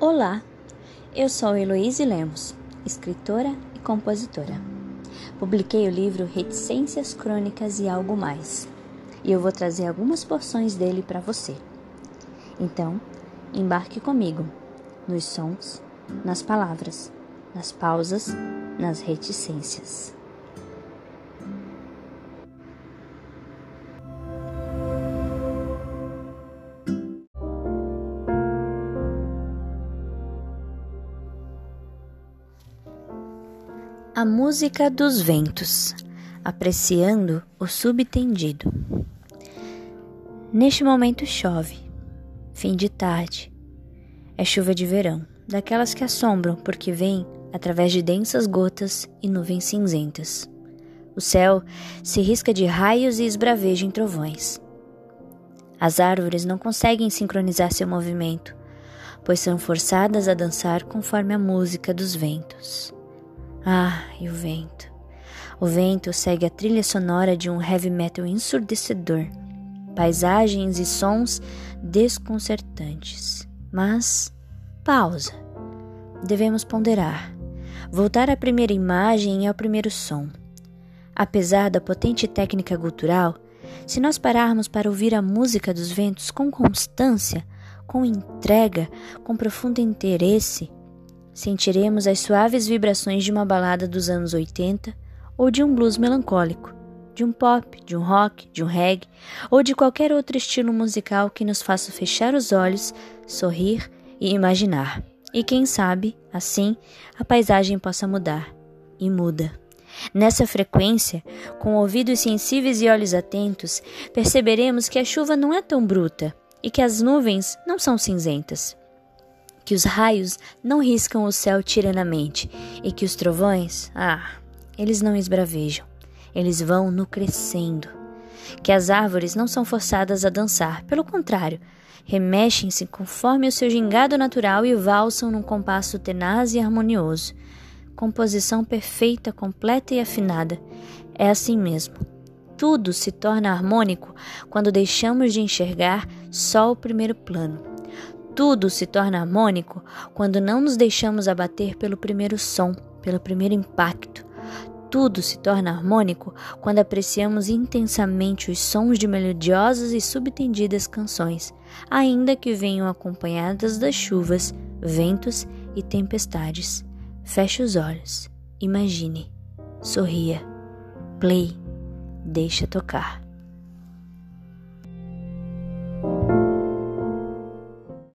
Olá, eu sou Heloíse Lemos, escritora e compositora. Publiquei o livro Reticências Crônicas e Algo Mais, e eu vou trazer algumas porções dele para você. Então, embarque comigo nos sons, nas palavras, nas pausas, nas reticências. A música dos ventos, apreciando o subtendido. Neste momento chove, fim de tarde. É chuva de verão, daquelas que assombram porque vem através de densas gotas e nuvens cinzentas. O céu se risca de raios e esbraveja em trovões. As árvores não conseguem sincronizar seu movimento, pois são forçadas a dançar conforme a música dos ventos. Ah, e o vento. O vento segue a trilha sonora de um heavy metal ensurdecedor, paisagens e sons desconcertantes. Mas, pausa. Devemos ponderar, voltar à primeira imagem e ao primeiro som. Apesar da potente técnica gutural, se nós pararmos para ouvir a música dos ventos com constância, com entrega, com profundo interesse, sentiremos as suaves vibrações de uma balada dos anos 80 ou de um blues melancólico, de um pop, de um rock, de um reggae ou de qualquer outro estilo musical que nos faça fechar os olhos, sorrir e imaginar. E quem sabe, assim, a paisagem possa mudar. E muda. Nessa frequência, com ouvidos sensíveis e olhos atentos, perceberemos que a chuva não é tão bruta e que as nuvens não são cinzentas que os raios não riscam o céu tiranamente e que os trovões, ah, eles não esbravejam, eles vão no crescendo. Que as árvores não são forçadas a dançar, pelo contrário, remexem-se conforme o seu gingado natural e valsam num compasso tenaz e harmonioso. Composição perfeita, completa e afinada. É assim mesmo. Tudo se torna harmônico quando deixamos de enxergar só o primeiro plano tudo se torna harmônico quando não nos deixamos abater pelo primeiro som, pelo primeiro impacto. Tudo se torna harmônico quando apreciamos intensamente os sons de melodiosas e subtendidas canções, ainda que venham acompanhadas das chuvas, ventos e tempestades. Feche os olhos, imagine, sorria, play, deixa tocar.